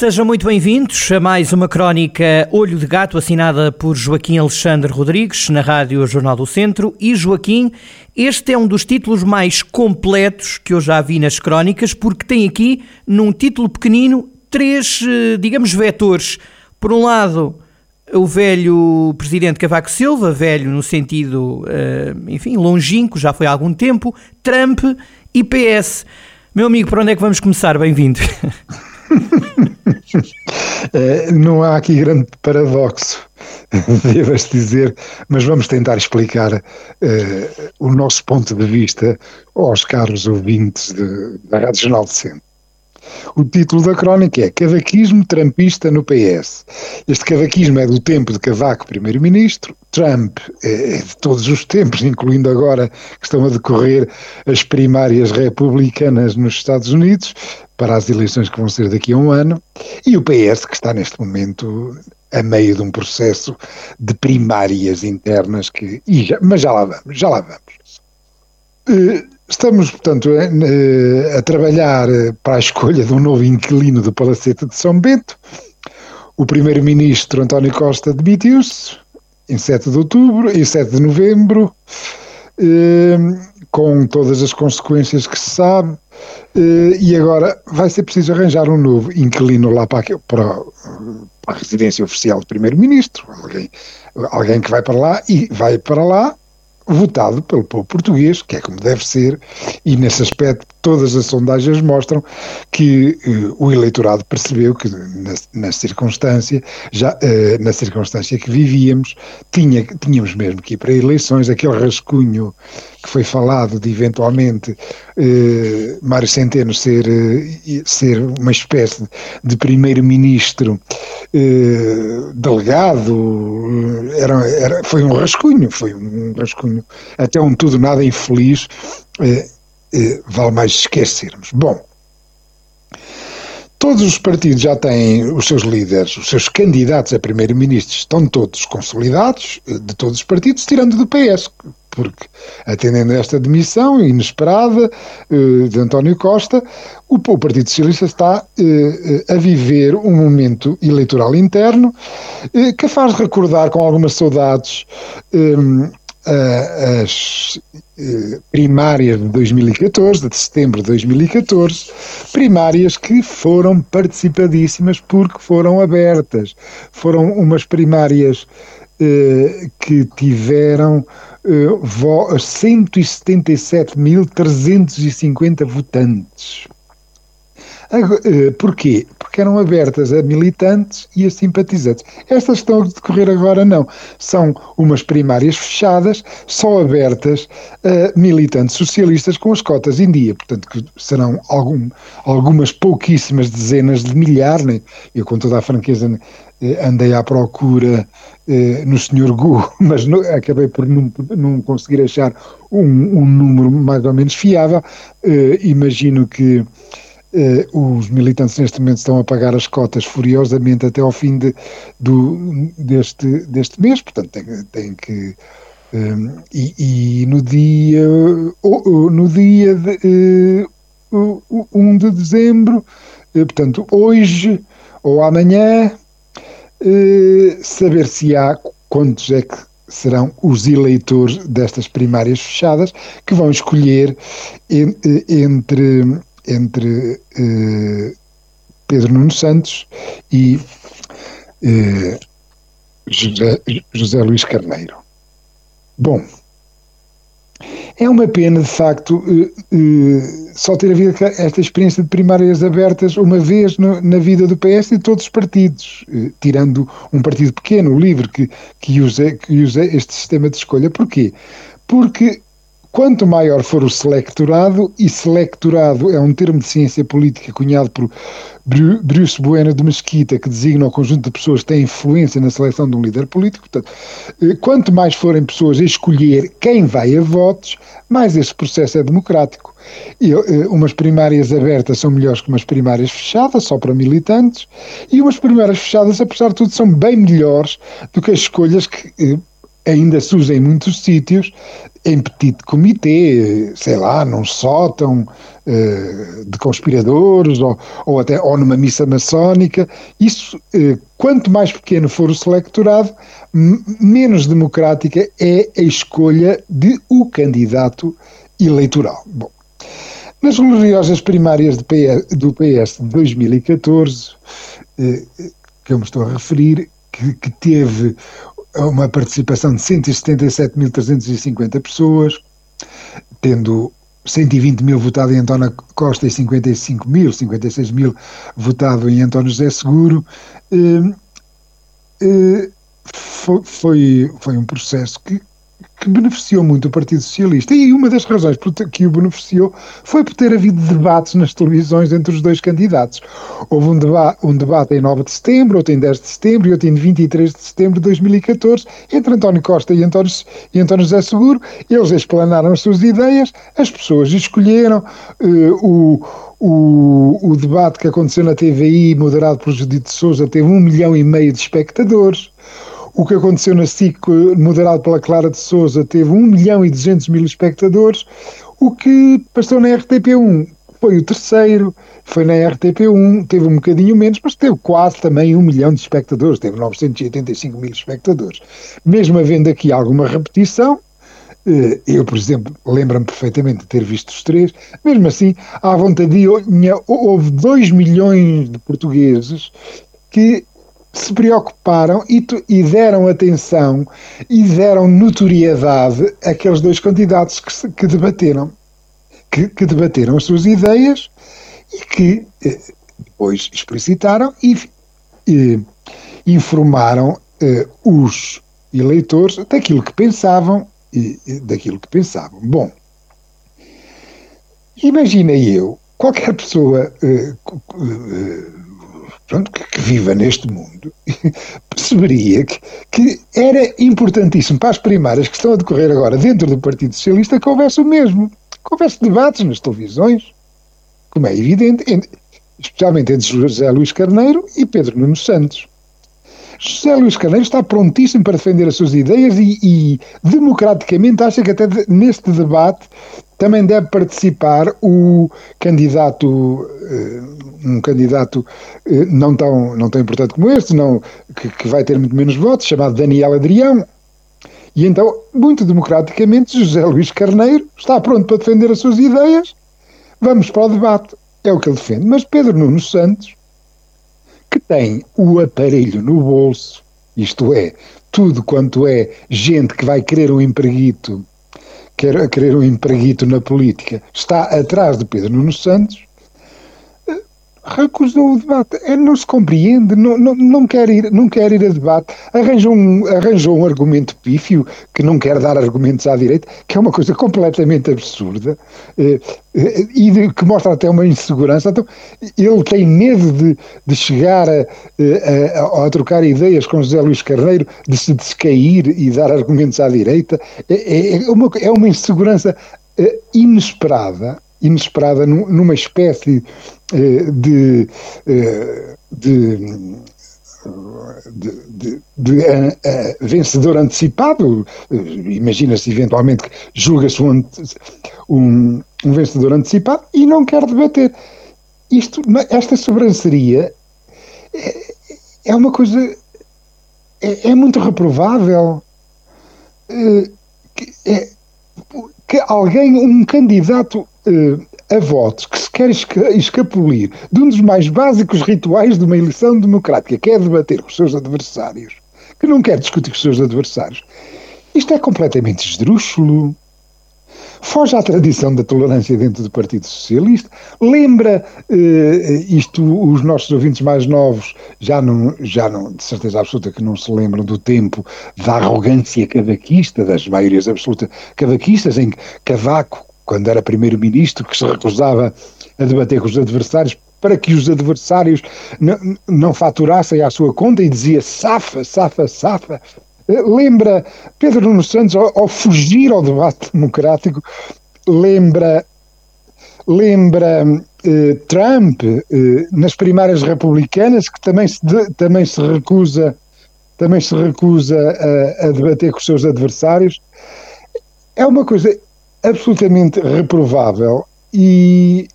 Sejam muito bem-vindos a mais uma crónica Olho de Gato, assinada por Joaquim Alexandre Rodrigues, na Rádio Jornal do Centro. E Joaquim, este é um dos títulos mais completos que eu já vi nas crónicas, porque tem aqui, num título pequenino, três, eh, digamos, vetores. Por um lado, o velho presidente Cavaco Silva, velho no sentido, eh, enfim, longínquo, já foi há algum tempo, Trump e PS. Meu amigo, por onde é que vamos começar? Bem-vindo. Eh, não há aqui grande paradoxo, devas dizer, mas vamos tentar explicar uh, o nosso ponto de vista aos caros ouvintes de, da Rádio Jornal de Centro. O título da crónica é Cavaquismo Trumpista no PS. Este cavaquismo é do tempo de Cavaco, primeiro-ministro. Trump é de todos os tempos, incluindo agora que estão a decorrer as primárias republicanas nos Estados Unidos, para as eleições que vão ser daqui a um ano. E o PS, que está neste momento a meio de um processo de primárias internas que. Já, mas já lá vamos, já lá vamos. Eh, Estamos, portanto, a, a trabalhar para a escolha de um novo inquilino do Palacete de São Bento. O primeiro-ministro António Costa demitiu-se em 7 de outubro, em 7 de novembro, eh, com todas as consequências que se sabe, eh, e agora vai ser preciso arranjar um novo inquilino lá para, para a residência oficial do primeiro-ministro, alguém, alguém que vai para lá e vai para lá votado pelo povo português, que é como deve ser, e nesse aspecto todas as sondagens mostram que uh, o eleitorado percebeu que na, na circunstância, já uh, na circunstância que vivíamos, tinha, tínhamos mesmo que ir para eleições, aquele rascunho que foi falado de eventualmente uh, Mário Centeno ser, ser uma espécie de primeiro-ministro delegado, era, era, foi um rascunho, foi um rascunho, até um tudo nada infeliz, eh, vale mais esquecermos. Bom, todos os partidos já têm os seus líderes, os seus candidatos a primeiro-ministro estão todos consolidados, eh, de todos os partidos, tirando do PS, porque, atendendo a esta demissão inesperada eh, de António Costa, o, Partido Socialista está eh, a viver um momento eleitoral interno eh, que faz recordar com algumas saudades eh, as eh, primárias de 2014, de setembro de 2014, primárias que foram participadíssimas porque foram abertas. Foram umas primárias eh, que tiveram eh, 177.350 votantes. Eh, porquê? Porque eram abertas a militantes e a simpatizantes. Estas estão a decorrer agora, não. São umas primárias fechadas, só abertas a militantes socialistas com as cotas em dia. Portanto, que serão algum, algumas pouquíssimas dezenas de milhares. Né? Eu, com toda a franqueza, eh, andei à procura eh, no Sr. Gu, mas acabei por não, não conseguir achar um, um, número mais ou menos fiável. Eh, imagino que eh, os militantes neste momento estão a pagar as cotas furiosamente até ao fim de, do, deste, deste mês, portanto tem, tem que um, eh, e, e, no dia no dia de, uh, eh, 1 de dezembro, uh, portanto hoje ou amanhã, uh, saber se há quantos é que serão os eleitores destas primárias fechadas que vão escolher entre entre eh, Pedro Nuno Santos e eh, José, José Luís Carneiro. Bom, é uma pena, de facto, eh, só ter havido esta experiência de primárias abertas uma vez na vida do PS e de todos os partidos, tirando um partido pequeno, o LIVRE, que, que, usa, que usa este sistema de escolha. Porquê? Porque quanto maior for o selectorado, e selectorado é um termo de ciência política cunhado por Bruce Bueno de Mesquita, que designa o conjunto de pessoas que têm influência na seleção de um líder político. Portanto, eh, quanto mais forem pessoas a escolher quem vai a votos, mais esse processo é democrático. E, eh, umas primárias abertas são melhores que umas primárias fechadas, só para militantes, e umas primárias fechadas, apesar de tudo, são bem melhores do que as escolhas que eh, ainda usam em muitos sítios em petit comitê, sei lá, num sótão uh, de conspiradores ou, ou até ou numa missa maçónica. Isso, uh, quanto mais pequeno for o selectorado, menos democrática é a escolha de o candidato eleitoral. Bom, nas gloriosas primárias PS, do PS de 2014, uh, que eu me estou a referir, que, que teve uma participação de 177.350 pessoas, tendo 120 mil votado em António Costa e 55 mil, 56 mil votado em António José Seguro. Eh, eh, foi, foi, foi um processo que que beneficiou muito o Partido Socialista. E uma das razões que o beneficiou foi por ter havido debates nas televisões entre os dois candidatos. Houve um, deba um debate em 9 de setembro, outro em 10 de setembro e outro em 23 de setembro de 2014, entre António Costa e António, e António José Seguro. Eles explanaram as suas ideias, as pessoas escolheram uh, o. O, o, debate que aconteceu na TVI, moderado por Judite Souza, teve um milhão e meio de espectadores. O que aconteceu na SIC, moderado pela Clara de Souza, teve 1 milhão e 200 mil espectadores. O que passou na RTP1 foi o terceiro, foi na RTP1, teve um bocadinho menos, mas teve quase também 1 milhão de espectadores, teve 985 mil espectadores. Mesmo havendo aqui alguma repetição, eh, eu, por exemplo, lembro-me perfeitamente de ter visto os três, mesmo assim, à vontade, houve 2 milhões de portugueses que se preocuparam e, e, deram atenção e deram notoriedade àqueles dois candidatos que, que debateram, que, que, debateram as suas ideias e que eh, depois explicitaram e, e informaram eh, os eleitores daquilo que pensavam e daquilo que pensavam. Bom, imagina eu, qualquer pessoa eh, eh pronto, que, que, viva neste mundo, perceberia que, que, era importantíssimo para as primárias que estão a decorrer agora dentro do Partido Socialista que houvesse o mesmo, que houvesse debates nas televisões, como é evidente, especialmente entre José Luís Carneiro e Pedro Nuno Santos. José Luís Carneiro está prontíssimo para defender as suas ideias e, e democraticamente acha que até neste debate também deve participar o candidato, eh, um candidato eh, não tão, não tão importante como este, não, que, que vai ter muito menos votos, chamado Daniel Adrião. E então, muito democraticamente, José Luís Carneiro está pronto para defender as suas ideias. Vamos para o debate. É o que ele defende. Mas Pedro Nuno Santos, que tem o aparelho no bolso, isto é, tudo quanto é gente que vai querer um empreguito quer querer um empreguito na política, está atrás de Pedro Nuno Santos, recusou o debate. É, não se compreende, não, não, não, quer ir, não quer ir a debate. Arranjou um, arranjou um argumento pífio, que não quer dar argumentos à direita, que é uma coisa completamente absurda eh, eh, e de, que mostra até uma insegurança. Então, ele tem medo de, de chegar a, a, a, trocar ideias com José Luís Carneiro, de se descair e dar argumentos à direita. É, é, é uma, é uma insegurança eh, inesperada inesperada numa espécie eh, de, eh, de, de, de, de uh, uh, vencedor antecipado. Imagina-se eventualmente que julga-se um, um, um, vencedor antecipado e não quer debater. Isto, esta sobranceria é, é uma coisa. É, é muito reprovável. que, é, que alguém, um candidato uh, a votos que se quer escapulir de um dos mais básicos rituais de uma eleição democrática, que é debater com os seus adversários, que não quer discutir com os seus adversários, isto é completamente esdrúxulo. foge à tradição da tolerância dentro do Partido Socialista, lembra eh, isto, os nossos ouvintes mais novos já não, já não, de certeza absoluta que não se lembram do tempo da arrogância cavaquista, das maiorias absolutas cavaquistas, em que Cavaco, quando era primeiro-ministro, que se recusava a debater com os adversários, para que os adversários não, faturassem à sua conta e dizia safa, safa, safa, lembra Pedro Nuno Santos ao, ao, fugir ao debate democrático lembra lembra eh, Trump eh, nas primárias republicanas que também se de, também se recusa também se recusa a, a, debater com os seus adversários? É uma coisa absolutamente reprovável e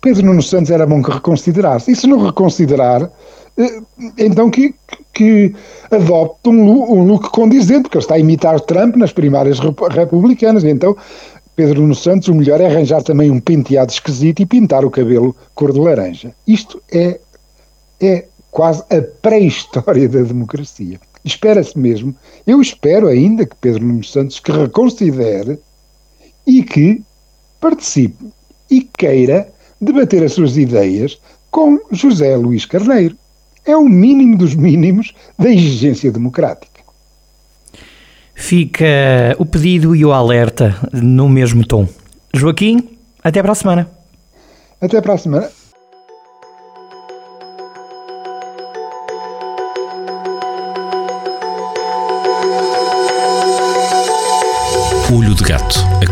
Pedro Nuno Santos era bom que reconsiderasse e se não reconsiderar eh, então que, que adopte um look, condizente, porque ele está a imitar Trump nas primárias republicanas. Então, Pedro Nuno Santos, o melhor é arranjar também um penteado esquisito e pintar o cabelo cor de laranja. Isto é, é quase a pré-história da democracia. Espera-se mesmo, eu espero ainda que Pedro Nuno Santos que reconsidere e que participe e queira debater as suas ideias com José Luís Carneiro é o mínimo dos mínimos da exigência democrática. Fica o pedido e o alerta no mesmo tom. Joaquim, até para a semana. Até para a semana. Olho de Gato,